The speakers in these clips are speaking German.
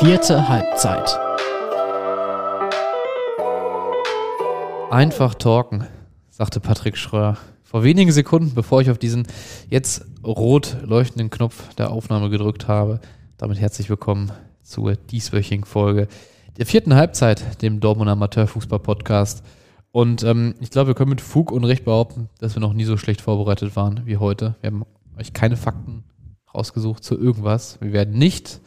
Vierte Halbzeit. Einfach talken, sagte Patrick Schröer. Vor wenigen Sekunden, bevor ich auf diesen jetzt rot leuchtenden Knopf der Aufnahme gedrückt habe. Damit herzlich willkommen zur dieswöchigen Folge der vierten Halbzeit, dem Dortmund Amateurfußball Podcast. Und ähm, ich glaube, wir können mit Fug und Recht behaupten, dass wir noch nie so schlecht vorbereitet waren wie heute. Wir haben euch keine Fakten rausgesucht zu irgendwas. Wir werden nicht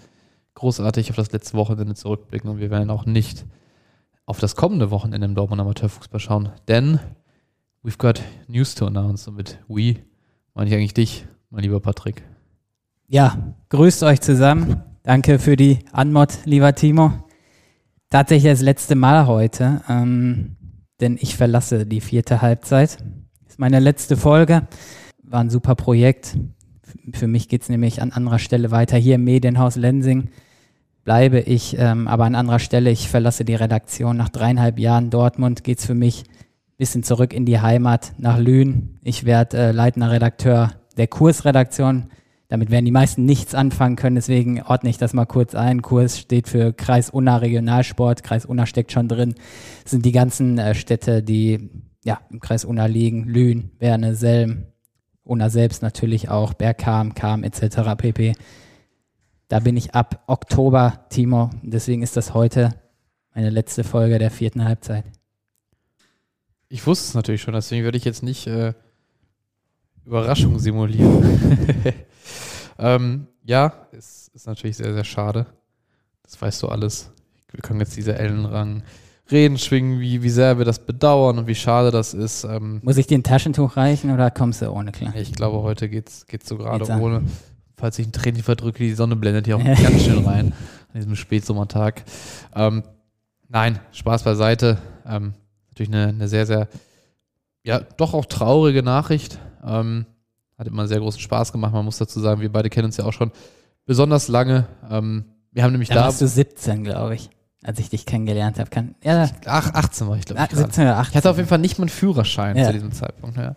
großartig auf das letzte Wochenende zurückblicken und wir werden auch nicht auf das kommende Wochenende im Dortmund Amateurfußball schauen, denn we've got news to announce und mit we meine ich eigentlich dich, mein lieber Patrick. Ja, grüßt euch zusammen. Danke für die Anmod, lieber Timo. Tatsächlich das letzte Mal heute, ähm, denn ich verlasse die vierte Halbzeit. Ist meine letzte Folge. War ein super Projekt. Für mich geht es nämlich an anderer Stelle weiter. Hier im Medienhaus Lensing bleibe ich ähm, aber an anderer Stelle. Ich verlasse die Redaktion. Nach dreieinhalb Jahren Dortmund geht es für mich ein bisschen zurück in die Heimat nach Lünen. Ich werde äh, leitender Redakteur der Kursredaktion damit werden die meisten nichts anfangen können, deswegen ordne ich das mal kurz ein. Kurs steht für Kreis Unna Regionalsport. Kreis Unna steckt schon drin. Das sind die ganzen äh, Städte, die ja, im Kreis Unna liegen. Lühn, Werne, Selm, Unna selbst natürlich auch, Bergkam, Kam etc. pp. Da bin ich ab Oktober, Timo. Deswegen ist das heute meine letzte Folge der vierten Halbzeit. Ich wusste es natürlich schon, deswegen würde ich jetzt nicht äh, Überraschung simulieren. ähm, ja, es ist natürlich sehr, sehr schade. Das weißt du alles. Wir können jetzt diese Ellenrang reden, schwingen, wie, wie sehr wir das bedauern und wie schade das ist. Ähm, Muss ich dir ein Taschentuch reichen oder kommst du ohne klar? Ich glaube, heute geht's, geht's so gerade ohne. Falls ich ein Training verdrücke, die Sonne blendet hier auch ganz schön rein an diesem Spätsommertag. Ähm, nein, Spaß beiseite. Ähm, natürlich eine, eine sehr, sehr, ja, doch auch traurige Nachricht. Ähm, hat immer sehr großen Spaß gemacht. Man muss dazu sagen, wir beide kennen uns ja auch schon besonders lange. Ähm, wir haben nämlich da. Da warst du 17, glaube ich, als ich dich kennengelernt habe. Kann, ja, Ach, 18 war ich, glaube ich. 17 oder 18. Ich hatte auf jeden Fall nicht mal einen Führerschein Ja. zu diesem Zeitpunkt. Ja.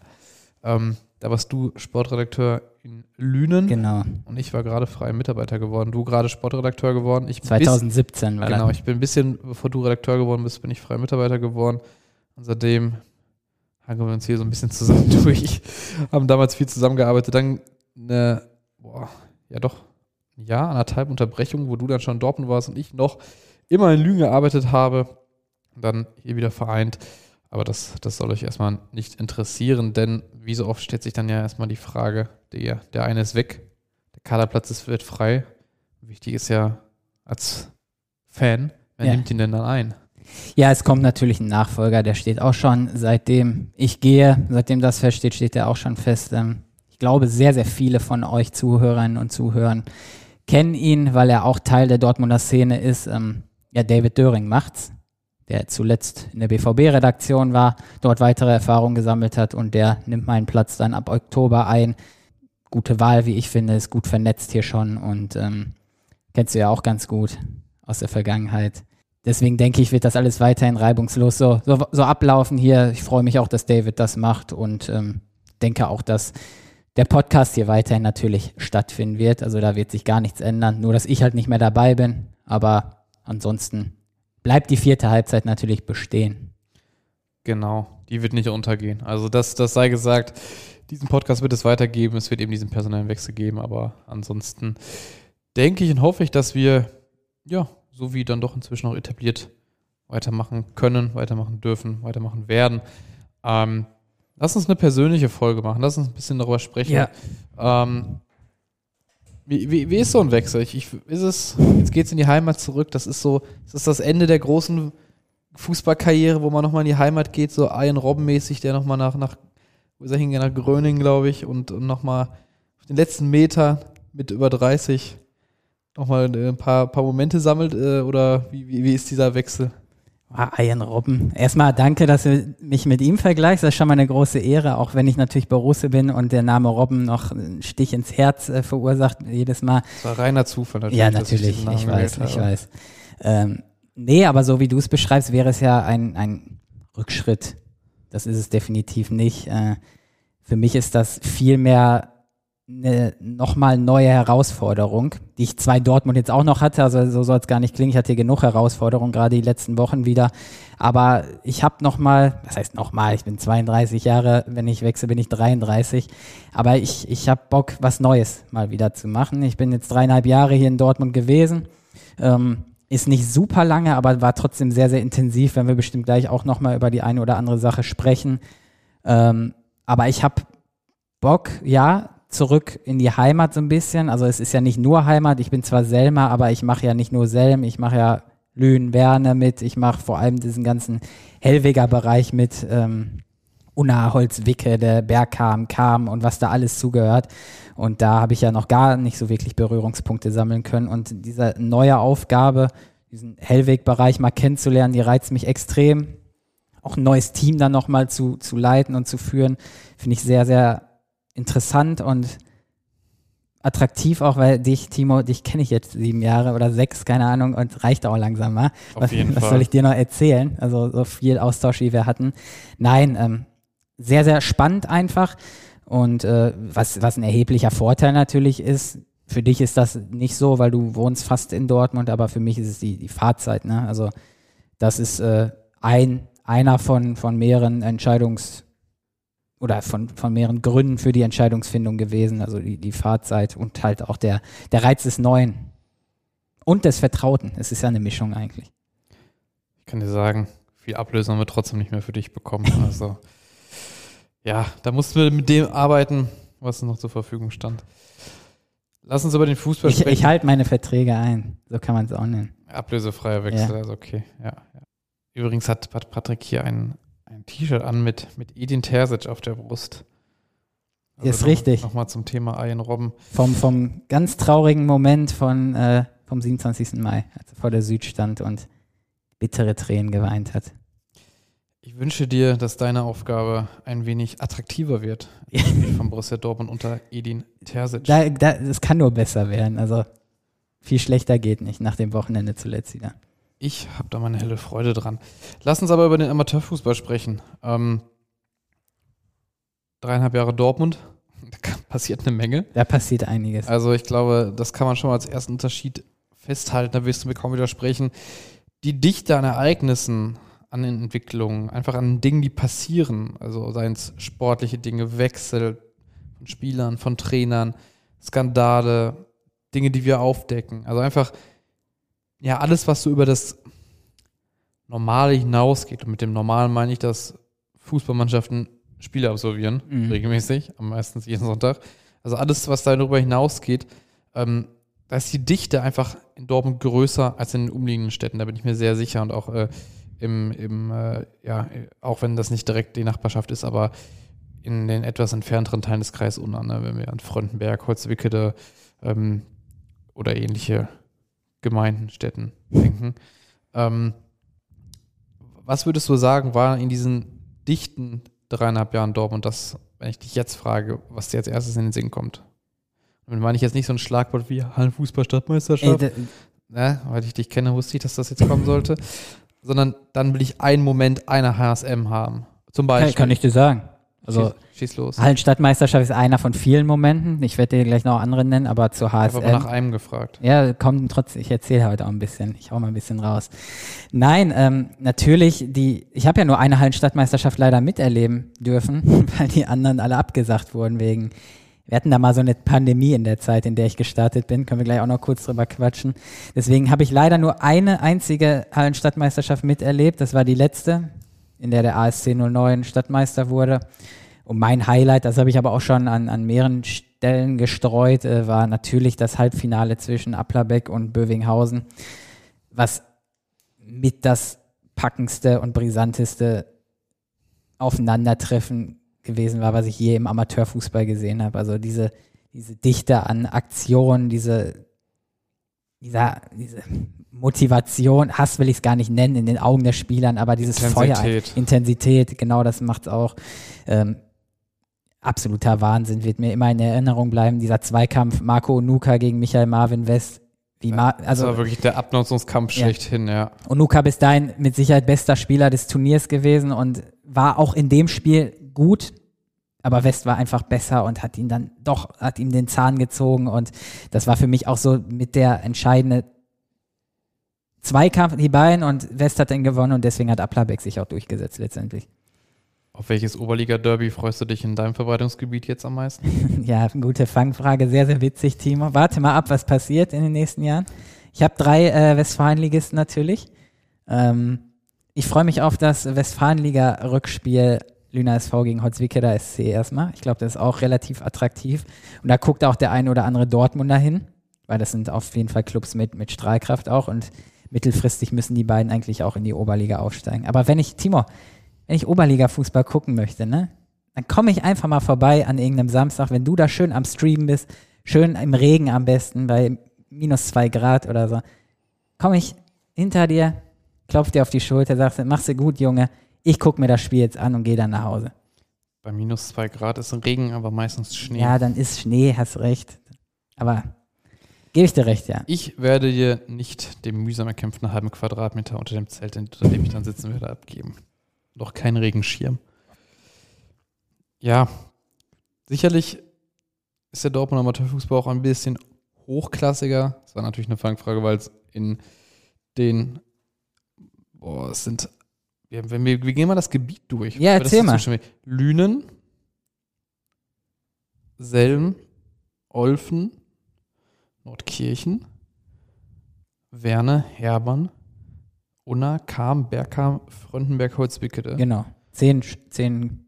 Ähm, da warst du Sportredakteur in Lünen Genau, und ich war gerade freier Mitarbeiter geworden. Du gerade Sportredakteur geworden. Ich bis- 2017 war Genau, das. ich bin ein bisschen, bevor du Redakteur geworden bist, bin ich freier Mitarbeiter geworden. Und seitdem hangeln wir uns hier so ein bisschen zusammen durch. Haben damals viel zusammengearbeitet. Dann eine, boah, ja doch, ein Jahr, anderthalb Unterbrechung, wo du dann schon in Dortmund warst und ich noch immer in Lügen gearbeitet habe. Und dann hier wieder vereint. Aber das, das soll euch erstmal nicht interessieren, denn wie so oft stellt sich dann ja erstmal die Frage, der, der eine ist weg, der Kaderplatz ist, wird frei. Wichtig ist ja als Fan, wer Ja. nimmt ihn denn dann ein? Ja, es kommt natürlich ein Nachfolger, der steht auch schon, seitdem ich gehe, seitdem das feststeht, steht der auch schon fest. Ähm, Ich glaube, sehr, sehr viele von euch Zuhörerinnen und Zuhörern kennen ihn, weil er auch Teil der Dortmunder Szene ist. Ähm, Ja, David Döring macht's, der zuletzt in der BVB-Redaktion war, dort weitere Erfahrungen gesammelt hat und der nimmt meinen Platz dann ab Oktober ein. Gute Wahl, wie ich finde, ist gut vernetzt hier schon und ähm, kennst du ja auch ganz gut aus der Vergangenheit. Deswegen denke ich, wird das alles weiterhin reibungslos so, so, so ablaufen hier. Ich freue mich auch, dass David das macht und ähm, denke auch, dass der Podcast hier weiterhin natürlich stattfinden wird. Also da wird sich gar nichts ändern. Nur, dass ich halt nicht mehr dabei bin. Aber ansonsten bleibt die vierte Halbzeit natürlich bestehen. Genau, die wird nicht untergehen. Also das, das sei gesagt, diesen Podcast wird es weitergeben, es wird eben diesen personellen Wechsel geben, aber ansonsten denke ich und hoffe ich, dass wir, ja, so wie dann doch inzwischen auch etabliert, weitermachen können, weitermachen dürfen, weitermachen werden. Ähm, lass uns eine persönliche Folge machen, lass uns ein bisschen darüber sprechen. Ja. Ähm, wie, wie, wie ist so ein Wechsel? Ich, ich, ist es, jetzt geht es in die Heimat zurück, das ist so, das ist das Ende der großen Fußballkarriere, wo man nochmal in die Heimat geht, so Ian Robben-mäßig, der nochmal nach, nach, wo ist er hingegangen, nach Gröning, glaube ich, und, und nochmal auf den letzten Meter mit über 30 nochmal ein paar, paar Momente sammelt, äh, oder wie, wie, wie ist dieser Wechsel? Ah, Ian Robben. Erstmal danke, dass du mich mit ihm vergleichst. Das ist schon mal eine große Ehre, auch wenn ich natürlich Borusse bin und der Name Robben noch einen Stich ins Herz äh, verursacht jedes Mal. Das war reiner Zufall natürlich. Ja, natürlich, Namen ich weiß, ich habe. weiß. Ähm, nee, aber so wie du es beschreibst, wäre es ja ein, ein Rückschritt. Das ist es definitiv nicht. Äh, für mich ist das vielmehr eine nochmal neue Herausforderung, die ich zwei Dortmund jetzt auch noch hatte. Also so soll es gar nicht klingen. Ich hatte hier genug Herausforderungen, gerade die letzten Wochen wieder. Aber ich habe nochmal, was heißt nochmal, ich bin 32 Jahre, wenn ich wechsle, bin ich 33. Aber ich, ich habe Bock, was Neues mal wieder zu machen. Ich bin jetzt dreieinhalb Jahre hier in Dortmund gewesen. Ähm, ist nicht super lange, aber war trotzdem sehr, sehr intensiv, wenn wir bestimmt gleich auch nochmal über die eine oder andere Sache sprechen. Ähm, aber ich habe Bock, ja, zurück in die Heimat so ein bisschen. Also es ist ja nicht nur Heimat, ich bin zwar Selma, aber ich mache ja nicht nur Selm, ich mache ja Lünen, Werne mit, ich mache vor allem diesen ganzen Hellweger Bereich mit, ähm, Unna, Holzwicke, der Bergkam, Kam und was da alles zugehört. Und da habe ich ja noch gar nicht so wirklich Berührungspunkte sammeln können. Und diese neue Aufgabe, diesen Hellweg-Bereich mal kennenzulernen, die reizt mich extrem. Auch ein neues Team dann nochmal zu, zu leiten und zu führen, finde ich sehr, sehr interessant und attraktiv auch, weil dich, Timo, dich kenne ich jetzt sieben Jahre oder sechs, keine Ahnung, und reicht auch langsam mal. Was, was soll ich dir noch erzählen? Also so viel Austausch, wie wir hatten. Nein, ähm, sehr, sehr spannend einfach. Und äh, was, was ein erheblicher Vorteil natürlich ist, für dich ist das nicht so, weil du wohnst fast in Dortmund, aber für mich ist es die, die Fahrzeit. Ne? Also das ist äh, ein, einer von, von mehreren Entscheidungs- oder von, von mehreren Gründen für die Entscheidungsfindung gewesen. Also die, die Fahrzeit und halt auch der, der Reiz des Neuen und des Vertrauten. Es ist ja eine Mischung eigentlich. Ich kann dir sagen, viel Ablösung haben wir trotzdem nicht mehr für dich bekommen. Also ja, da mussten wir mit dem arbeiten, was noch zur Verfügung stand. Lass uns über den Fußball ich, sprechen. Ich halte meine Verträge ein. So kann man es auch nennen. Ablösefreier Wechsel, ja. also okay. Ja, ja. Übrigens hat Patrick hier ein, ein T-Shirt an mit, mit Edin Terzic auf der Brust. Also ist noch, richtig. Nochmal zum Thema Ian Robben. Vom, vom ganz traurigen Moment von, äh, vom 27. Mai, als er vor der Süd stand und bittere Tränen geweint hat. Ich wünsche dir, dass deine Aufgabe ein wenig attraktiver wird. von Borussia Dortmund unter Edin Terzic. Da, da, das kann nur besser werden. Also viel schlechter geht nicht nach dem Wochenende zuletzt wieder. Ich habe da meine helle Freude dran. Lass uns aber über den Amateurfußball sprechen. Ähm, dreieinhalb Jahre Dortmund, da passiert eine Menge. Da passiert einiges. Also ich glaube, das kann man schon mal als ersten Unterschied festhalten. Da wirst du mir kaum widersprechen. Die Dichte an Ereignissen an den Entwicklungen, einfach an Dingen, die passieren. Also seien es sportliche Dinge, Wechsel von Spielern, von Trainern, Skandale, Dinge, die wir aufdecken. Also einfach, ja, alles, was so über das Normale hinausgeht. Und mit dem Normalen meine ich, dass Fußballmannschaften Spiele absolvieren, mhm. regelmäßig, am meisten jeden Sonntag. Also alles, was darüber hinausgeht, ähm, da ist die Dichte einfach in Dortmund größer als in den umliegenden Städten. Da bin ich mir sehr sicher und auch äh, im, im äh, ja, auch wenn das nicht direkt die Nachbarschaft ist, aber in den etwas entfernteren Teilen des Kreises Unna, ne, wenn wir an Frontenberg, Holzwickede ähm, oder ähnliche Gemeinden, Städten denken. Ähm, was würdest du sagen, war in diesen dichten dreieinhalb Jahren Dortmund das, wenn ich dich jetzt frage, was dir als erstes in den Sinn kommt? Und meine ich jetzt nicht so ein Schlagwort wie Hallenfußball-Stadtmeisterschaft, ne, weil ich dich kenne, wusste ich, dass das jetzt kommen sollte sondern dann will ich einen Moment einer HSM haben. Zum Beispiel. Kann, kann ich dir sagen. Also, schieß, schieß los. Hallenstadtmeisterschaft ist einer von vielen Momenten. Ich werde dir gleich noch andere nennen, aber zur HSM. Ich habe nach einem gefragt. Ja, kommt trotzdem. Ich erzähle heute auch ein bisschen. Ich hau mal ein bisschen raus. Nein, ähm, natürlich, die, ich habe ja nur eine Hallenstadtmeisterschaft leider miterleben dürfen, weil die anderen alle abgesagt wurden wegen wir hatten da mal so eine Pandemie in der Zeit, in der ich gestartet bin. Können wir gleich auch noch kurz drüber quatschen. Deswegen habe ich leider nur eine einzige Hallenstadtmeisterschaft miterlebt. Das war die letzte, in der der ASC 09 Stadtmeister wurde. Und mein Highlight, das habe ich aber auch schon an, an mehreren Stellen gestreut, äh, war natürlich das Halbfinale zwischen Applerbeck und Bövinghausen, was mit das packendste und brisanteste Aufeinandertreffen gewesen war, was ich je im Amateurfußball gesehen habe. Also diese, diese Dichte an Aktionen, diese, dieser, diese Motivation, Hass will ich es gar nicht nennen in den Augen der Spielern, aber dieses Intensität. Feuer, Intensität, genau das macht es auch. Ähm, absoluter Wahnsinn, wird mir immer in Erinnerung bleiben, dieser Zweikampf Marco Onuka gegen Michael Marvin West. Wie Ma also, das war wirklich der Abnutzungskampf ja. schlechthin, ja. Onuka bis dahin mit Sicherheit bester Spieler des Turniers gewesen und war auch in dem Spiel gut, aber West war einfach besser und hat ihn dann doch, hat ihm den Zahn gezogen und das war für mich auch so mit der entscheidende Zweikampf, die beiden und West hat dann gewonnen und deswegen hat Aplabeck sich auch durchgesetzt letztendlich. Auf welches Oberliga-Derby freust du dich in deinem Verbreitungsgebiet jetzt am meisten? ja, gute Fangfrage, sehr, sehr witzig, Timo. Warte mal ab, was passiert in den nächsten Jahren. Ich habe drei äh, Westfalenligisten natürlich. Ähm, ich freue mich auf das Westfalenliga-Rückspiel Lüner SV gegen Holzwickeder SC erstmal. Ich glaube, das ist auch relativ attraktiv. Und da guckt auch der ein oder andere Dortmunder hin, weil das sind auf jeden Fall Clubs mit, mit Strahlkraft auch und mittelfristig müssen die beiden eigentlich auch in die Oberliga aufsteigen. Aber wenn ich, Timo, wenn ich Oberliga-Fußball gucken möchte, ne, dann komme ich einfach mal vorbei an irgendeinem Samstag, wenn du da schön am Streamen bist, schön im Regen am besten, bei minus zwei Grad oder so, komme ich hinter dir, klopf dir auf die Schulter, sagst, machst du gut, Junge, ich gucke mir das Spiel jetzt an und gehe dann nach Hause. Bei minus zwei Grad ist Regen, aber meistens Schnee. Ja, dann ist Schnee, hast recht. Aber gebe ich dir recht, ja. Ich werde dir nicht den mühsam erkämpften halben Quadratmeter unter dem Zelt, unter dem ich dann sitzen werde, abgeben. Noch kein Regenschirm. Ja, sicherlich ist der Dortmund Amateurfußball auch ein bisschen hochklassiger. Das war natürlich eine Fangfrage, weil es in den, boah, es sind wir, wenn wir, wir gehen mal das Gebiet durch. Ja, erzähl mal. Lünen, Selm, Olfen, Nordkirchen, Werne, Herbern, Unna, Kam, Bergkam, Fröndenberg, Holzwickede. Genau. Zehn, zehn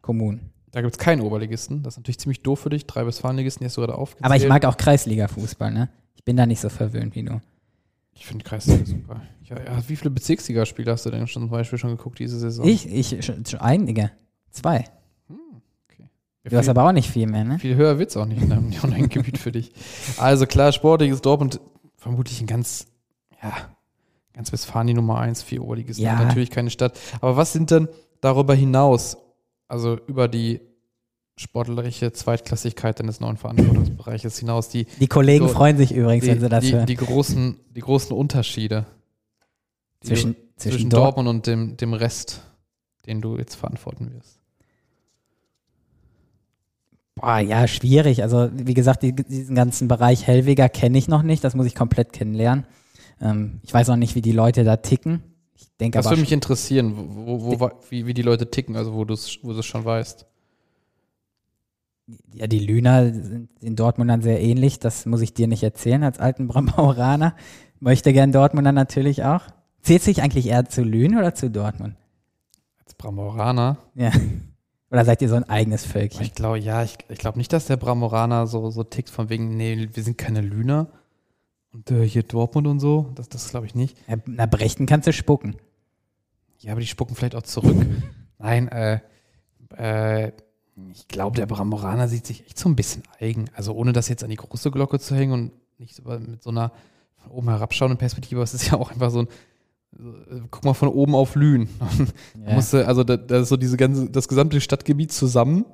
Kommunen. Da gibt es keinen Oberligisten. Das ist natürlich ziemlich doof für dich. Drei Westfalenligisten, die hast du gerade aufgezählt. Aber ich mag auch Kreisliga-Fußball, ne? Ich bin da nicht so verwöhnt wie du. Ich finde Kreisliga super. Ja, ja, wie viele Bezirksligaspiele hast du denn schon zum Beispiel schon geguckt diese Saison? Ich, ich schon, einige. Zwei. Du hast aber auch nicht viel mehr, ne? Viel höher wird es auch nicht in deinem Online-Gebiet für dich. Also klar, sportlich ist Dortmund vermutlich ein ganz, ja, ganz Westfalen die Nummer eins, vier Oberligisten. Ja. Natürlich keine Stadt. Aber was sind denn darüber hinaus, also über die sportliche Zweitklassigkeit deines neuen Verantwortungsbereiches hinaus. Die, die Kollegen so, freuen sich übrigens, die, wenn sie das die, hören. Die großen, die großen Unterschiede zwischen, zwischen, zwischen Dortmund und dem, dem Rest, den du jetzt verantworten wirst. Boah, ja, schwierig. Also, wie gesagt, die, diesen ganzen Bereich Hellweger kenne ich noch nicht. Das muss ich komplett kennenlernen. Ähm, ich weiß auch nicht, wie die Leute da ticken. Ich denke das würde mich interessieren, wo, wo, wo, wie, wie die Leute ticken, also wo du es wo schon weißt ja, die Lüner sind in Dortmundern sehr ähnlich. Das muss ich dir nicht erzählen als alten Brambaueraner. Möchte gern Dortmunder natürlich auch. Zählt sich eigentlich eher zu Lünen oder zu Dortmund? Als Brambaueraner? Ja. Oder seid ihr so ein eigenes Völkchen? Ich glaube, ja, ich, ich glaube nicht, dass der Bramboraner so, so tickt von wegen, nee, wir sind keine Lüner. Und äh, hier Dortmund und so, das, das glaube ich nicht. Ja, na, Brechten kannst du spucken. Ja, aber die spucken vielleicht auch zurück. Nein, äh, äh, ich glaube, der Bramoraner sieht sich echt so ein bisschen eigen. Also ohne das jetzt an die große Glocke zu hängen und nicht so mit so einer von oben herabschauenden Perspektive, aber es ist ja auch einfach so ein, äh, guck mal von oben auf Lünen. Ja. Musste, also da, da, ist so diese ganze, das gesamte Stadtgebiet zusammen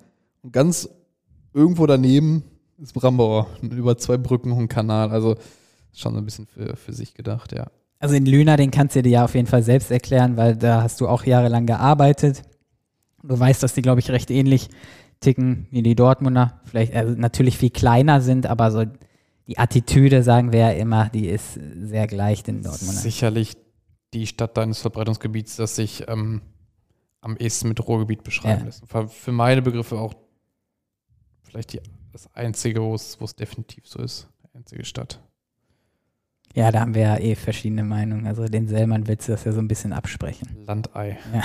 und ganz irgendwo daneben ist Brambauer, über zwei Brücken und Kanal. Also schon so ein bisschen für, für sich gedacht, ja. Also in Lüner, den kannst du dir ja auf jeden Fall selbst erklären, weil da hast du auch jahrelang gearbeitet. Du weißt, dass die, glaube ich, recht ähnlich ticken wie die Dortmunder. Vielleicht also natürlich viel kleiner sind, aber so die Attitüde, sagen wir ja immer, die ist sehr gleich den Dortmunder. Sicherlich die Stadt deines Verbreitungsgebiets, das sich ähm, am ehesten mit Ruhrgebiet beschreiben ja. lässt. Für meine Begriffe auch vielleicht die, das einzige, wo es definitiv so ist. Die einzige Stadt. Ja, da haben wir ja eh verschiedene Meinungen. Also den Sellmann willst du das ja so ein bisschen absprechen. Landei. Ja.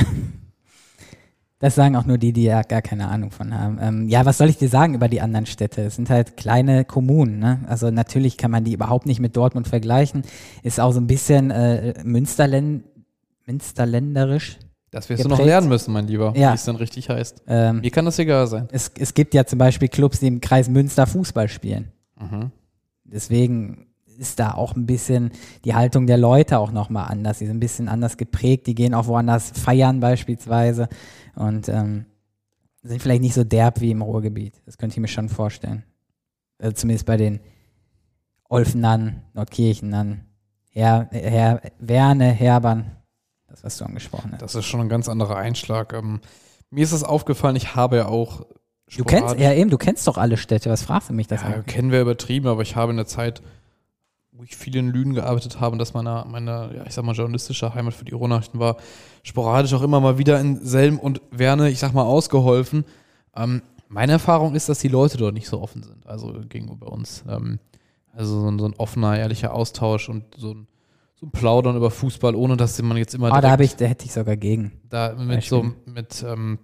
Das sagen auch nur die, die ja gar keine Ahnung von haben. Ähm, ja, was soll ich dir sagen über die anderen Städte? Es sind halt kleine Kommunen. Ne? Also natürlich kann man die überhaupt nicht mit Dortmund vergleichen. Ist auch so ein bisschen äh, Münsterlän Münsterländerisch. Das wirst geprägt. du noch lernen müssen, mein Lieber, ja. wie es dann richtig heißt. Ähm, Mir kann das egal sein. Es, es gibt ja zum Beispiel Clubs, die im Kreis Münster Fußball spielen. Mhm. Deswegen ist da auch ein bisschen die Haltung der Leute auch nochmal anders. Die sind ein bisschen anders geprägt. Die gehen auch woanders feiern beispielsweise und ähm, sind vielleicht nicht so derb wie im Ruhrgebiet. Das könnte ich mir schon vorstellen. Also zumindest bei den Olfenern, Nordkirchenern, Her, Her, Werne, Herbern, das, was du angesprochen hast. Das ist schon ein ganz anderer Einschlag. Ähm, mir ist das aufgefallen, ich habe ja auch Du kennst, ja eben, du kennst doch alle Städte. Was fragst du mich das ja, an? kennen wir übertrieben, aber ich habe in der Zeit, wo ich viel in Lünen gearbeitet habe und das meine, meine, ja, ich sag mal, journalistische Heimat für die Ruhrnachrichten war, sporadisch auch immer mal wieder in Selm und Werne, ich sag mal, ausgeholfen. Ähm, meine Erfahrung ist, dass die Leute dort nicht so offen sind, also gegenüber uns. Ähm, also so ein, so ein, offener, ehrlicher Austausch und so ein, so ein Plaudern über Fußball, ohne dass man jetzt immer. Ah, da, ich, da hätte ich sogar gegen. Da mit so, mit, ähm,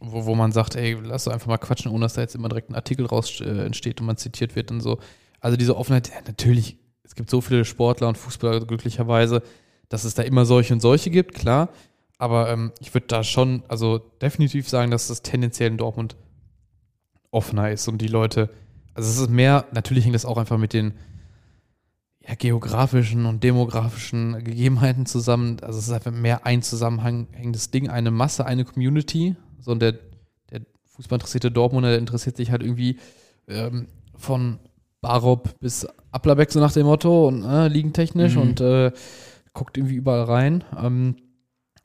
wo, wo man sagt, ey, lass doch einfach mal quatschen, ohne dass da jetzt immer direkt ein Artikel raus äh, entsteht und man zitiert wird und so. Also diese Offenheit, ja, natürlich, es gibt so viele Sportler und Fußballer glücklicherweise, dass es da immer solche und solche gibt, klar. Aber ähm, ich würde da schon, also definitiv sagen, dass das tendenziell in Dortmund offener ist und die Leute, also es ist mehr, natürlich hängt das auch einfach mit den ja, geografischen und demografischen Gegebenheiten zusammen. Also es ist einfach mehr ein zusammenhängendes Ding, eine Masse, eine Community, so, und der, der Fußballinteressierte Dortmunder, der interessiert sich halt irgendwie ähm, von Barob bis Applerbeck, so nach dem Motto, und äh, liegentechnisch mhm. und äh, guckt irgendwie überall rein ähm,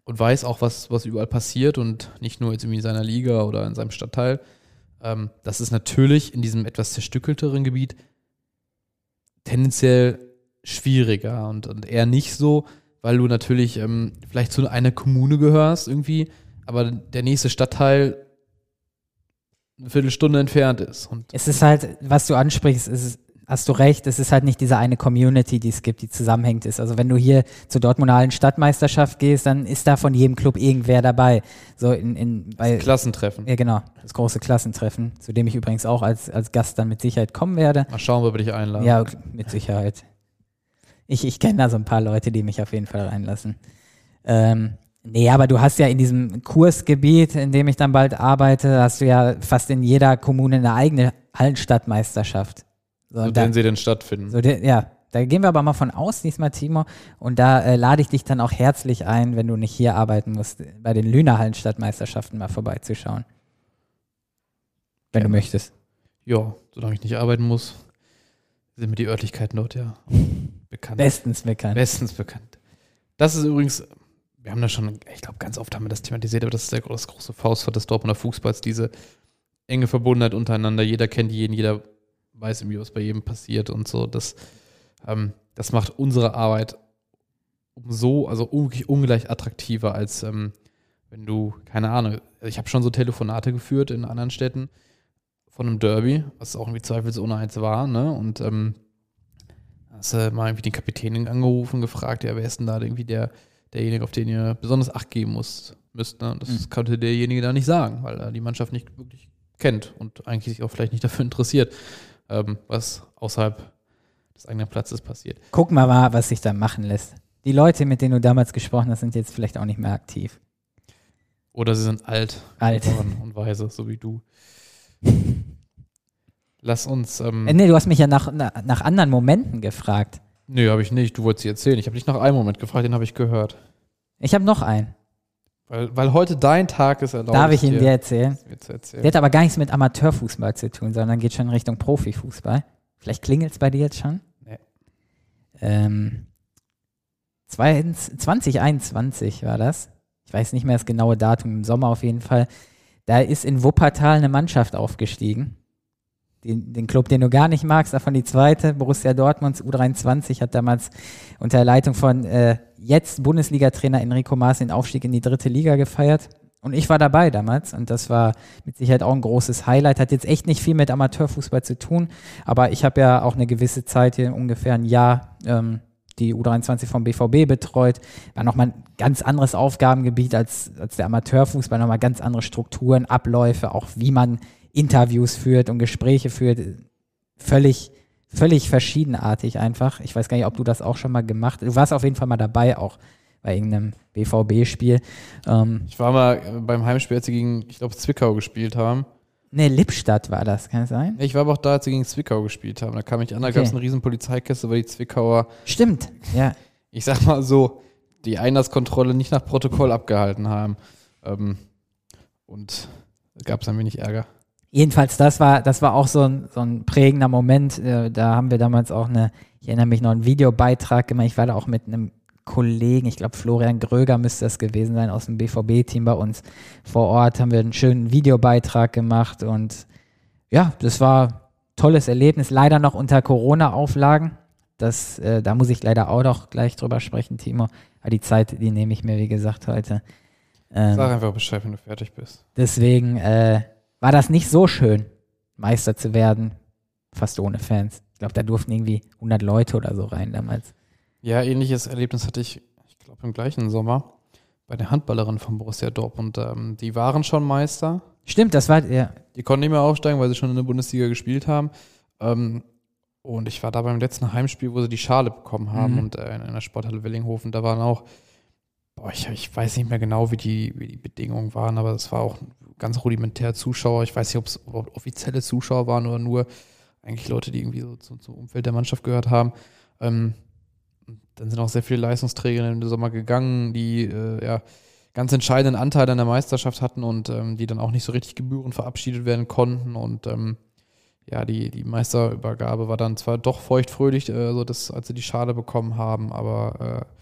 und weiß auch, was, was überall passiert und nicht nur jetzt irgendwie in seiner Liga oder in seinem Stadtteil. Ähm, das ist natürlich in diesem etwas zerstückelteren Gebiet tendenziell schwieriger und, und eher nicht so, weil du natürlich ähm, vielleicht zu einer Kommune gehörst irgendwie aber der nächste Stadtteil eine Viertelstunde entfernt ist. Und es ist halt, was du ansprichst, ist, hast du recht, es ist halt nicht diese eine Community, die es gibt, die zusammenhängt ist. Also wenn du hier zur Dortmundalen Stadtmeisterschaft gehst, dann ist da von jedem Club irgendwer dabei. So in, in bei, das Klassentreffen. Ja, genau. Das große Klassentreffen, zu dem ich übrigens auch als, als Gast dann mit Sicherheit kommen werde. Mal schauen, ob wir dich einladen. Ja, mit Sicherheit. Ich, ich kenne da so ein paar Leute, die mich auf jeden Fall reinlassen. Ähm, Nee, aber du hast ja in diesem Kursgebiet, in dem ich dann bald arbeite, hast du ja fast in jeder Kommune eine eigene Hallenstadtmeisterschaft. So, so denen sie denn stattfinden. So ja, da gehen wir aber mal von aus diesmal, Timo. Und da äh, lade ich dich dann auch herzlich ein, wenn du nicht hier arbeiten musst, bei den Lüner Hallenstadtmeisterschaften mal vorbeizuschauen. Wenn ja. du möchtest. Ja, solange ich nicht arbeiten muss, sind mir die Örtlichkeiten dort ja bekannt. Bestens bekannt. Bestens bekannt. Das ist übrigens wir haben da schon, ich glaube, ganz oft haben wir das thematisiert, aber das ist der, das große Faustwort des Dortmunder Fußballs, diese enge Verbundenheit untereinander. Jeder kennt jeden, jeder weiß irgendwie, was bei jedem passiert und so. Das, ähm, das macht unsere Arbeit so, also ungleich attraktiver, als ähm, wenn du, keine Ahnung, ich habe schon so Telefonate geführt in anderen Städten von einem Derby, was auch irgendwie zweifelsohne eins war, ne? Und ähm, hast du mal irgendwie den Kapitän angerufen, gefragt, ja, wer ist denn da irgendwie der, derjenige, auf den ihr besonders Acht geben muss, müsst. Ne? Das mhm. konnte derjenige da nicht sagen, weil er die Mannschaft nicht wirklich kennt und eigentlich sich auch vielleicht nicht dafür interessiert, ähm, was außerhalb des eigenen Platzes passiert. Guck mal, mal, was sich da machen lässt. Die Leute, mit denen du damals gesprochen hast, sind jetzt vielleicht auch nicht mehr aktiv. Oder sie sind alt, alt. und weise, so wie du. Lass uns. Ähm, äh, nee, du hast mich ja nach, nach anderen Momenten gefragt. Nee, habe ich nicht. Du wolltest sie erzählen. Ich habe dich nach einem Moment gefragt, den habe ich gehört. Ich habe noch einen. Weil, weil heute dein Tag ist erlaubt. Darf ich ihn dir erzählen? erzählen? Der hat aber gar nichts mit Amateurfußball zu tun, sondern geht schon in Richtung Profifußball. Vielleicht klingelt es bei dir jetzt schon? Nee. Ähm, 2021 war das. Ich weiß nicht mehr das genaue Datum, im Sommer auf jeden Fall. Da ist in Wuppertal eine Mannschaft aufgestiegen den, den Club, den du gar nicht magst, davon die zweite, Borussia Dortmunds U23 hat damals unter Leitung von äh, jetzt Bundesliga-Trainer Enrico Maas den Aufstieg in die dritte Liga gefeiert. Und ich war dabei damals und das war mit Sicherheit auch ein großes Highlight. Hat jetzt echt nicht viel mit Amateurfußball zu tun, aber ich habe ja auch eine gewisse Zeit hier, ungefähr ein Jahr, ähm, die U23 vom BVB betreut. War nochmal ein ganz anderes Aufgabengebiet als, als der Amateurfußball, nochmal ganz andere Strukturen, Abläufe, auch wie man Interviews führt und Gespräche führt. Völlig, völlig verschiedenartig einfach. Ich weiß gar nicht, ob du das auch schon mal gemacht hast. Du warst auf jeden Fall mal dabei auch bei irgendeinem BVB-Spiel. Ähm, ich war mal beim Heimspiel, als sie gegen, ich glaube, Zwickau gespielt haben. Ne, Lippstadt war das, kann es sein? Ich war aber auch da, als sie gegen Zwickau gespielt haben. Da kam ich an, da okay. gab es eine riesen Polizeikiste, weil die Zwickauer. Stimmt, ja. Ich sag mal so, die Einlasskontrolle nicht nach Protokoll abgehalten haben. Ähm, und gab es ein wenig Ärger. Jedenfalls, das war, das war auch so ein, so ein prägender Moment. Äh, da haben wir damals auch eine, ich erinnere mich noch, einen Videobeitrag gemacht. Ich war da auch mit einem Kollegen, ich glaube Florian Gröger müsste das gewesen sein, aus dem BVB-Team bei uns vor Ort, haben wir einen schönen Videobeitrag gemacht und ja, das war ein tolles Erlebnis, leider noch unter Corona-Auflagen. Das, äh, da muss ich leider auch noch gleich drüber sprechen, Timo. Aber die Zeit, die nehme ich mir, wie gesagt, heute. Ähm, Sag einfach Bescheid, wenn du fertig bist. Deswegen äh, war das nicht so schön, Meister zu werden, fast ohne Fans. Ich glaube, da durften irgendwie 100 Leute oder so rein damals. Ja, ähnliches Erlebnis hatte ich, ich glaube, im gleichen Sommer bei der Handballerin von Borussia Dortmund. Ähm, die waren schon Meister. Stimmt, das war, ja. Die konnten nicht mehr aufsteigen, weil sie schon in der Bundesliga gespielt haben. Ähm, und ich war da beim letzten Heimspiel, wo sie die Schale bekommen haben mhm. und äh, in der Sporthalle Willinghofen, da waren auch, boah, ich, ich weiß nicht mehr genau, wie die, wie die Bedingungen waren, aber es war auch ganz rudimentär Zuschauer. Ich weiß nicht, ob es offizielle Zuschauer waren oder nur eigentlich Leute, die irgendwie so zum, zum Umfeld der Mannschaft gehört haben. Ähm, dann sind auch sehr viele Leistungsträger den Sommer gegangen, die äh, ja ganz entscheidenden Anteil an der Meisterschaft hatten und ähm, die dann auch nicht so richtig Gebühren verabschiedet werden konnten. Und ähm, ja, die, die Meisterübergabe war dann zwar doch feuchtfröhlich, äh, so dass, als sie die Schale bekommen haben, aber äh,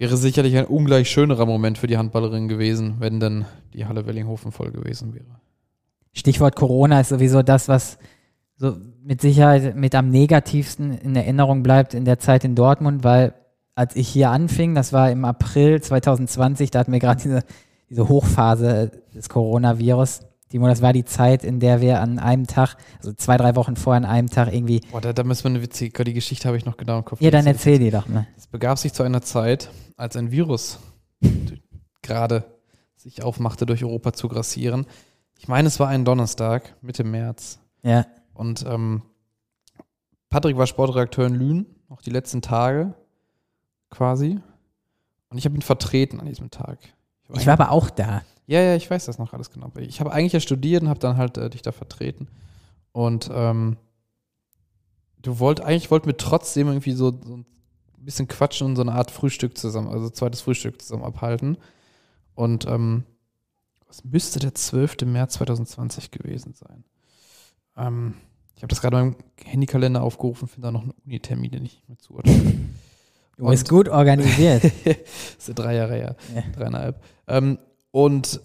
wäre sicherlich ein ungleich schönerer Moment für die Handballerin gewesen, wenn denn die Halle Wellinghofen voll gewesen wäre. Stichwort Corona ist sowieso das, was so mit Sicherheit mit am negativsten in Erinnerung bleibt in der Zeit in Dortmund, weil als ich hier anfing, das war im April 2020, da hatten wir gerade diese, diese Hochphase des Coronavirus. Timo, das war die Zeit, in der wir an einem Tag, also zwei, drei Wochen vorher an einem Tag irgendwie. Boah, da, da müssen wir eine witzige, die Geschichte habe ich noch genau im Kopf. Ja, dann erzähl die doch mal. Es begab sich zu einer Zeit, als ein Virus gerade sich aufmachte, durch Europa zu grassieren. Ich meine, es war ein Donnerstag, Mitte März. Ja. Und ähm, Patrick war Sportredakteur in Lünen, auch die letzten Tage quasi. Und ich habe ihn vertreten an diesem Tag. Ich war, ich war aber auch da. Ja, ja, ich weiß das noch alles genau. Ich habe eigentlich ja studiert und habe dann halt äh, dich da vertreten. Und ähm, du wolltest, eigentlich wollten wir trotzdem irgendwie so, so, ein bisschen quatschen und so eine Art Frühstück zusammen, also zweites Frühstück zusammen abhalten. Und ähm, was müsste der 12. März 2020 gewesen sein? Ähm, ich habe das gerade beim Handykalender aufgerufen, finde da noch einen Unitermin, den ich nicht mehr zuordne. Du bist gut organisiert. das sind drei Jahre her, ja. dreieinhalb. Ähm, und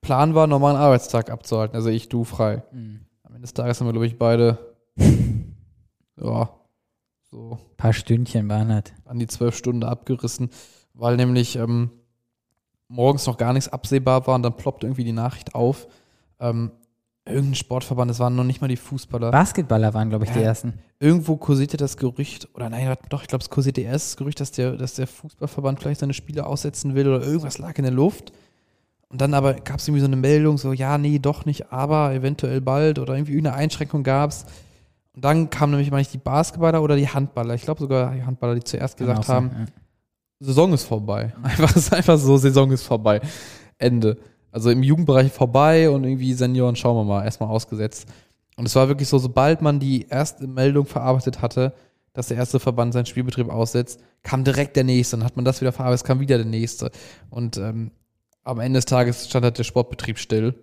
Plan war, normalen Arbeitstag abzuhalten. Also ich, du, frei. Mhm. Am Ende des Tages haben wir, glaube ich, beide ja, so. Ein paar Stündchen waren das. An die zwölf Stunden abgerissen, weil nämlich ähm, morgens noch gar nichts absehbar war und dann ploppt irgendwie die Nachricht auf. Ähm, irgendein Sportverband, es waren noch nicht mal die Fußballer. Basketballer waren, glaube ich, ja, die ersten. Irgendwo kursierte das Gerücht, oder nein, doch, ich glaube, es kursierte erst das Gerücht, dass der, dass der Fußballverband vielleicht seine Spiele aussetzen will oder irgendwas lag in der Luft. Und dann aber gab es irgendwie so eine Meldung, so, ja, nee, doch nicht, aber eventuell bald oder irgendwie irgendeine Einschränkung gab es. Und dann kamen nämlich mal nicht die Basketballer oder die Handballer. Ich glaube sogar die Handballer, die zuerst gesagt genau, haben, ja. Saison ist vorbei. Einfach, ist einfach so, Saison ist vorbei. Ende. Also im Jugendbereich vorbei und irgendwie Senioren, schauen wir mal, erstmal ausgesetzt. Und es war wirklich so, sobald man die erste Meldung verarbeitet hatte, dass der erste Verband seinen Spielbetrieb aussetzt, kam direkt der nächste. Dann hat man das wieder verarbeitet, kam wieder der nächste. Und ähm, am Ende des Tages stand halt der Sportbetrieb still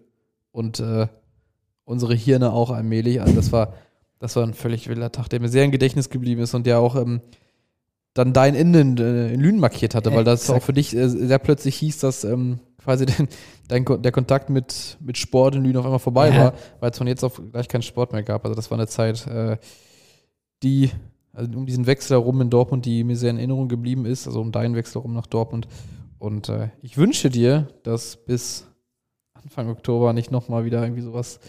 und äh, unsere Hirne auch allmählich. Also das war, das war ein völlig wilder Tag, der mir sehr im Gedächtnis geblieben ist und der auch ähm, dann dein Innen äh, in Lünen markiert hatte, weil das auch für dich äh, sehr plötzlich hieß, dass ähm, quasi den, dein, der Kontakt mit, mit Sport in Lünen auf einmal vorbei ja. war, weil es von jetzt auf gleich keinen Sport mehr gab. Also das war eine Zeit, äh, die, also um diesen Wechsel herum in Dortmund, die mir sehr in Erinnerung geblieben ist, also um deinen Wechsel herum nach Dortmund. Und äh, ich wünsche dir, dass bis Anfang Oktober nicht nochmal wieder irgendwie sowas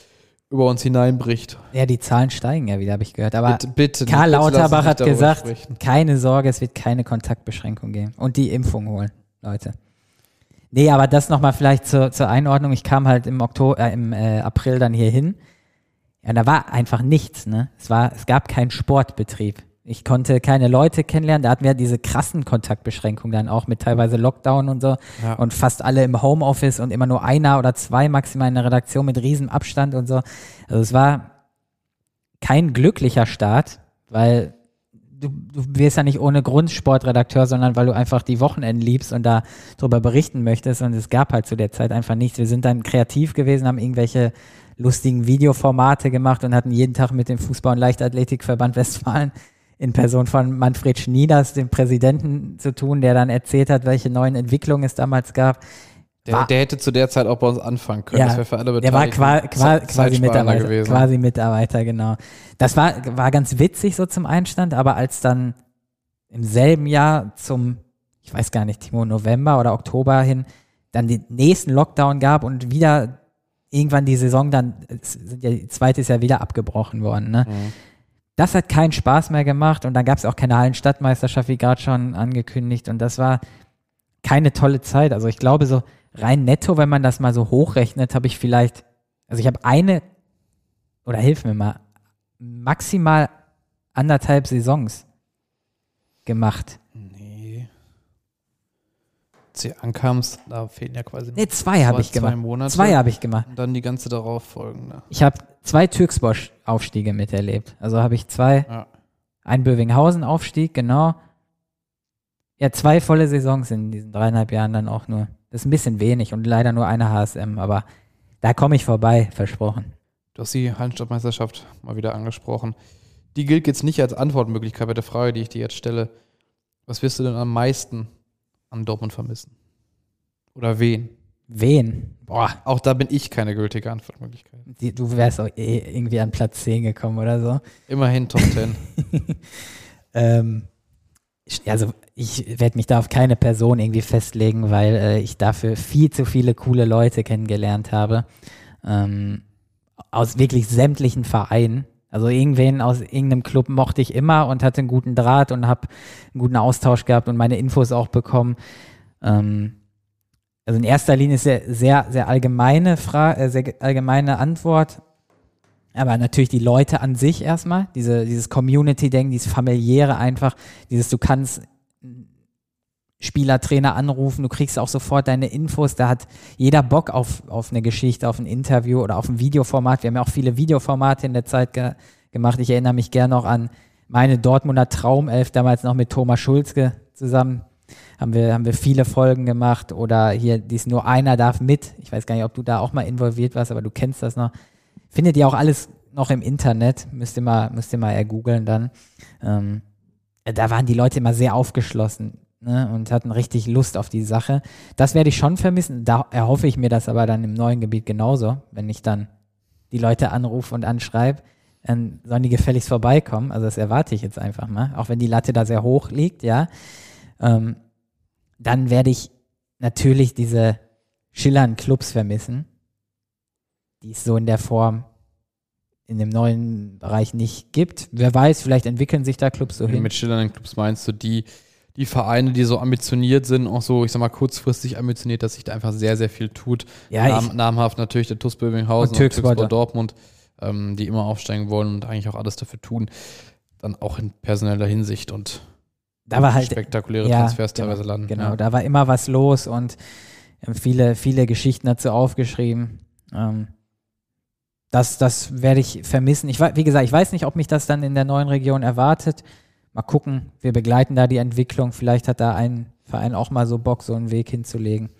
über uns hineinbricht. Ja, die Zahlen steigen ja wieder, habe ich gehört. Aber bitte, bitte, Karl bitte Lauterbach hat gesagt, sprechen. keine Sorge, es wird keine Kontaktbeschränkung geben. Und die Impfung holen, Leute. Nee, aber das nochmal vielleicht zur, zur Einordnung. Ich kam halt im Oktober, äh, im äh, April dann hier hin. Ja, da war einfach nichts, ne? Es war, es gab keinen Sportbetrieb. Ich konnte keine Leute kennenlernen. Da hatten wir diese krassen Kontaktbeschränkungen dann auch mit teilweise Lockdown und so. Ja. Und fast alle im Homeoffice und immer nur einer oder zwei maximal in der Redaktion mit riesen Abstand und so. Also es war kein glücklicher Start, weil du, du wirst ja nicht ohne Grund Sportredakteur, sondern weil du einfach die Wochenenden liebst und da drüber berichten möchtest. Und es gab halt zu der Zeit einfach nichts. Wir sind dann kreativ gewesen, haben irgendwelche lustigen Videoformate gemacht und hatten jeden Tag mit dem Fußball- und Leichtathletikverband Westfalen in Person von Manfred Schnieders, dem Präsidenten, zu tun, der dann erzählt hat, welche neuen Entwicklungen es damals gab. Der, der hätte zu der Zeit auch bei uns anfangen können. Ja, das wäre für alle Der war Beteiligten qua qua quasi Mitarbeiter, gewesen. quasi Mitarbeiter, genau. Das war, war ganz witzig so zum Einstand, aber als dann im selben Jahr zum, ich weiß gar nicht, Timo, November oder Oktober hin, dann den nächsten Lockdown gab und wieder irgendwann die Saison dann, sind ja, die zweite ist ja wieder abgebrochen worden, ne? Mhm. Das hat keinen Spaß mehr gemacht und dann gab es auch keine Hallenstadtmeisterschaft, wie gerade schon angekündigt und das war keine tolle Zeit. Also ich glaube so rein netto, wenn man das mal so hochrechnet, habe ich vielleicht, also ich habe eine, oder hilf mir mal, maximal anderthalb Saisons gemacht. Nee. Als du ankamst, da fehlen ja quasi Nee, zwei habe zwei- ich gemacht. Zwei Monate. Zwei habe ich gemacht. Und dann die ganze darauf folgende. Ich habe zwei Türksbosch-Aufstiege miterlebt. Also habe ich zwei, Ja. ein Bövinghausen-Aufstieg, genau. Ja, zwei volle Saisons in diesen dreieinhalb Jahren dann auch nur. Das ist ein bisschen wenig und leider nur eine HSM, aber da komme ich vorbei, versprochen. Du hast die Hallenstadtmeisterschaft mal wieder angesprochen. Die gilt jetzt nicht als Antwortmöglichkeit bei der Frage, die ich dir jetzt stelle. Was wirst du denn am meisten an Dortmund vermissen? Oder wen? Wen? Boah, Auch da bin ich keine gültige Antwortmöglichkeit. die, du wärst auch eh irgendwie an Platz 10 gekommen oder so. Immerhin Top 10. Ähm, also ich werde mich da auf keine Person irgendwie festlegen, weil äh, ich dafür viel zu viele coole Leute kennengelernt habe. Ähm, aus wirklich sämtlichen Vereinen. Also irgendwen aus irgendeinem Club mochte ich immer und hatte einen guten Draht und habe einen guten Austausch gehabt und meine Infos auch bekommen. Ähm, also in erster Linie ist sehr, sehr, sehr allgemeine Frage, äh, sehr allgemeine Antwort. Aber natürlich die Leute an sich erstmal, diese, dieses Community-Denken, dieses familiäre einfach, dieses, du kannst Spieler, Trainer anrufen, du kriegst auch sofort deine Infos, da hat jeder Bock auf, auf eine Geschichte, auf ein Interview oder auf ein Videoformat. Wir haben ja auch viele Videoformate in der Zeit ge gemacht. Ich erinnere mich gerne noch an meine Dortmunder Traumelf, damals noch mit Thomas Schulzke zusammen. Haben wir, haben wir viele Folgen gemacht oder hier, dies nur einer darf mit. Ich weiß gar nicht, ob du da auch mal involviert warst, aber du kennst das noch. Findet ihr auch alles noch im Internet, müsst ihr mal, müsst ihr mal ergoogeln dann. Ähm, da waren die Leute immer sehr aufgeschlossen ne, und hatten richtig Lust auf die Sache. Das werde ich schon vermissen. Da erhoffe ich mir das aber dann im neuen Gebiet genauso, wenn ich dann die Leute anrufe und anschreibe, dann sollen die gefälligst vorbeikommen. Also das erwarte ich jetzt einfach mal, auch wenn die Latte da sehr hoch liegt, ja. Ähm, dann werde ich natürlich diese schillernden Clubs vermissen, die es so in der Form in dem neuen Bereich nicht gibt. Wer weiß, vielleicht entwickeln sich da Clubs so hin. Mit schillernden Clubs meinst du die, die Vereine, die so ambitioniert sind, auch so, ich sag mal, kurzfristig ambitioniert, dass sich da einfach sehr, sehr viel tut. Ja, Nam, namhaft natürlich der TuS Bövinghausen Und Türkspor Dortmund, ähm, die immer aufsteigen wollen und eigentlich auch alles dafür tun. Dann auch in personeller Hinsicht und da war halt spektakuläre ja, Transfers genau, teilweise landen. Genau, Ja. da war immer was los und haben viele, viele Geschichten dazu aufgeschrieben. Ähm, das, das werde ich vermissen. Ich, wie gesagt, ich weiß nicht, ob mich das dann in der neuen Region erwartet. Mal gucken. Wir begleiten da die Entwicklung. Vielleicht hat da ein Verein auch mal so Bock, so einen Weg hinzulegen.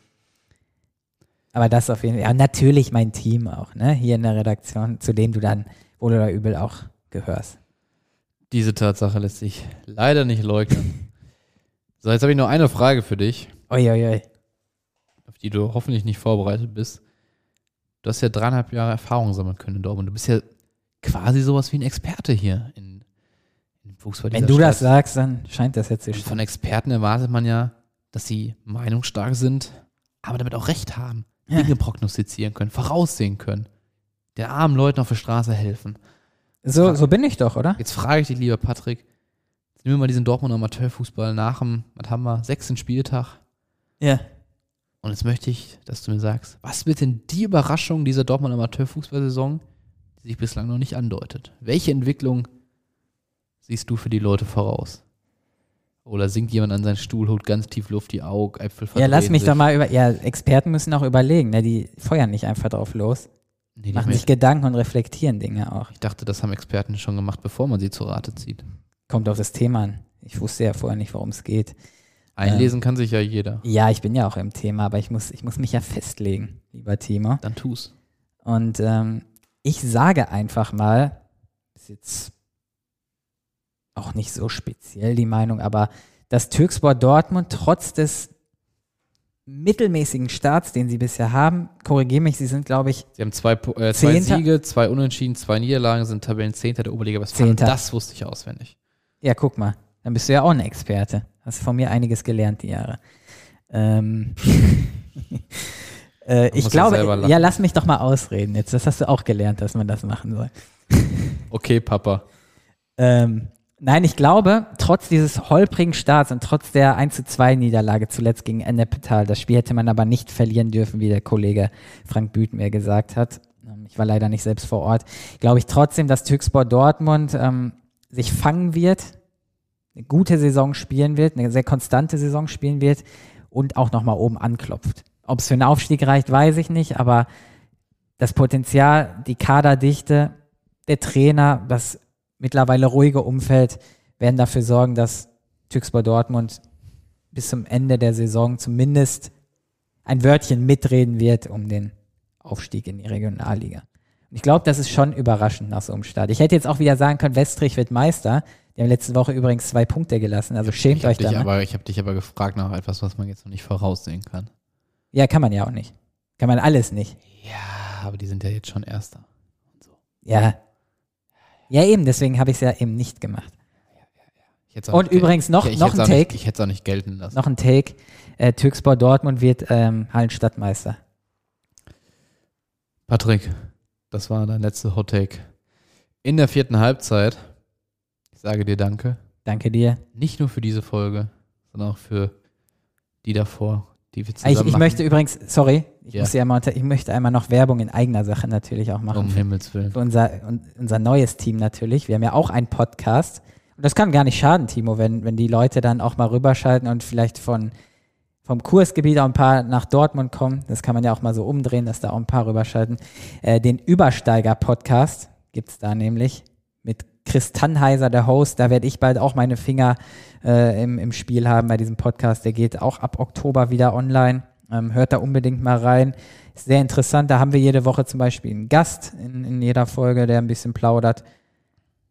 Aber das auf jeden Fall. Ja, natürlich mein Team auch, ne? Hier in der Redaktion, zu dem du dann wohl oder übel auch gehörst. Diese Tatsache lässt sich leider nicht leugnen. so, jetzt habe ich noch eine Frage für dich, Uiuiui. auf die du hoffentlich nicht vorbereitet bist. Du hast ja dreieinhalb Jahre Erfahrung sammeln können in Dortmund. Du bist ja quasi sowas wie ein Experte hier in, in Fußball. Wenn du das Stadt. sagst, dann scheint das jetzt stimmen. von Experten erwartet man ja, dass sie meinungsstark sind, aber damit auch Recht haben, Ja. Dinge prognostizieren können, voraussehen können, den armen Leuten auf der Straße helfen. So, so bin ich doch, oder? Jetzt frage ich dich, lieber Patrick, jetzt nehmen wir mal diesen Dortmund Amateurfußball nach dem, was haben wir, sechsten Spieltag. Ja. Und jetzt möchte ich, dass du mir sagst, was wird denn die Überraschung dieser Dortmund Amateurfußballsaison, die sich bislang noch nicht andeutet? Welche Entwicklung siehst du für die Leute voraus? Oder sinkt jemand an seinen Stuhl, holt ganz tief Luft, die Augäpfel Ja, lass mich sich. doch mal über. Ja, Experten müssen auch überlegen, ne? Die feuern nicht einfach drauf los. Nee, die Machen sich Gedanken und reflektieren Dinge auch. Ich dachte, das haben Experten schon gemacht, bevor man sie zu Rate zieht. Kommt auf das Thema an. Ich wusste ja vorher nicht, worum es geht. Einlesen kann sich ja jeder. Ja, ich bin ja auch im Thema, aber ich muss, ich muss mich ja festlegen, lieber Timo. Dann tu's. Und ähm, ich sage einfach mal, ist jetzt auch nicht so speziell die Meinung, aber dass Türkspor Dortmund trotz des mittelmäßigen Starts, den sie bisher haben, korrigiere mich, sie sind, glaube ich, Sie haben zwei, äh, zwei Siege, zwei Unentschieden, zwei Niederlagen, sind Tabellenzehnter der Oberliga Westfalen. Zehnter. Das wusste ich auswendig. ja, guck mal, dann bist du ja auch ein Experte. Hast von mir einiges gelernt die Jahre. Ähm, äh, ich glaube, ja, lass mich doch mal ausreden jetzt. Das hast du auch gelernt, dass man das machen soll. Okay, Papa. Ähm, nein, ich glaube, trotz dieses holprigen Starts und trotz der 1 zu 2 Niederlage zuletzt gegen Ennepetal, das Spiel hätte man aber nicht verlieren dürfen, wie der Kollege Frank Büth mir gesagt hat. Ähm, Ich war leider nicht selbst vor Ort. Glaube ich trotzdem, dass Türkspor Dortmund ähm, sich fangen wird, eine gute Saison spielen wird, eine sehr konstante Saison spielen wird und auch nochmal oben anklopft. Ob es für einen Aufstieg reicht, weiß ich nicht, aber das Potenzial, die Kaderdichte, der Trainer, das mittlerweile ruhige Umfeld werden dafür sorgen, dass Türkspor Dortmund bis zum Ende der Saison zumindest ein Wörtchen mitreden wird um den Aufstieg in die Regionalliga. Ich glaube, das ist schon überraschend nach so einem Start. Ich hätte jetzt auch wieder sagen können, Westrich wird Meister. Die haben letzte Woche übrigens zwei Punkte gelassen, also schämt Ich habe euch da. aber, ich hab dich aber gefragt nach etwas, was man jetzt noch nicht voraussehen kann. Ja, kann man ja auch nicht. Kann man alles nicht. Ja, aber die sind ja jetzt schon Erster. Ja. Ja, eben, deswegen habe ich es ja eben nicht gemacht. Ich hätt's auch Und übrigens noch- noch ein auch nicht- Take. Ich hätte es auch nicht gelten lassen. Noch ein Take. Äh, Türkspor Dortmund wird ähm, Hallenstadtmeister. Patrick, das war dein letzter Hot Take. In der vierten Halbzeit, ich sage dir Danke, Danke dir. nicht nur für diese Folge, sondern auch für die davor, die wir zusammen Ich, ich machen. möchte übrigens, sorry, ich Ja. muss ja mal unter, ich möchte einmal noch Werbung in eigener Sache natürlich auch machen. um Himmels Willen. Für unser, un- unser neues Team natürlich. Wir haben ja auch einen Podcast. Und das kann gar nicht schaden, Timo, wenn, wenn die Leute dann auch mal rüberschalten und vielleicht von, vom Kursgebiet auch ein paar nach Dortmund kommen. Das kann man ja auch mal so umdrehen, dass da auch ein paar rüberschalten. Äh, den Übersteiger-Podcast gibt's da nämlich mit Chris Tannheiser, der Host. Da werde ich bald auch meine Finger äh, im, im Spiel haben bei diesem Podcast. Der geht auch ab Oktober wieder online. Ähm, hört da unbedingt mal rein. Ist sehr interessant. Da haben wir jede Woche zum Beispiel einen Gast in, in jeder Folge, der ein bisschen plaudert.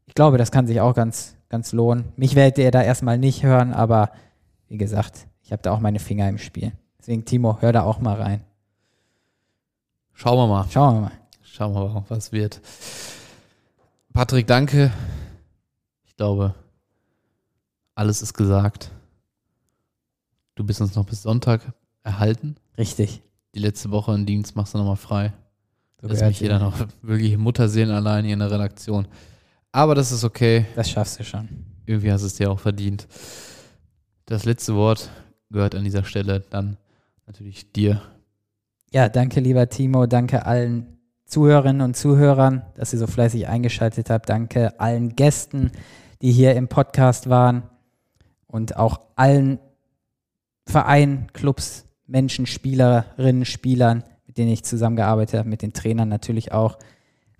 Ich glaube, das kann sich auch ganz, ganz lohnen. Mich werdet ihr da erstmal nicht hören, aber wie gesagt, ich habe da auch meine Finger im Spiel. Deswegen, Timo, hör da auch mal rein. Schauen wir mal. Schauen wir mal. Schauen wir mal, was wird. Patrick, danke. Ich glaube, alles ist gesagt. Du bist uns noch bis Sonntag erhalten. Richtig. Die letzte Woche im Dienst machst du nochmal frei. So gehört mich jeder noch wirklich Mutterseelen allein hier in der Redaktion. Aber das ist okay. Das schaffst du schon. Irgendwie hast du es dir auch verdient. Das letzte Wort gehört an dieser Stelle dann natürlich dir. Ja, danke, lieber Timo. Danke allen Zuhörerinnen und Zuhörern, dass ihr so fleißig eingeschaltet habt. Danke allen Gästen, die hier im Podcast waren und auch allen Vereinen, Clubs, Menschen, Spielerinnen, Spielern, mit denen ich zusammengearbeitet habe, mit den Trainern natürlich auch.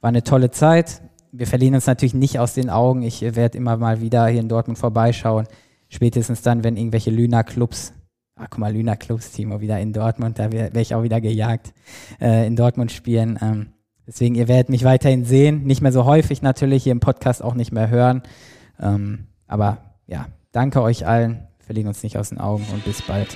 War eine tolle Zeit. Wir verlieren uns natürlich nicht aus den Augen. Ich werde immer mal wieder hier in Dortmund vorbeischauen. Spätestens dann, wenn irgendwelche Lüner-Clubs, ah, guck mal, Lüner-Clubs, Timo, wieder in Dortmund, da wär ich auch wieder gejagt, äh, in Dortmund spielen. Ähm, deswegen, ihr werdet mich weiterhin sehen. Nicht mehr so häufig natürlich, hier im Podcast auch nicht mehr hören. Ähm, aber ja, danke euch allen. Verlieren uns nicht aus den Augen und bis bald.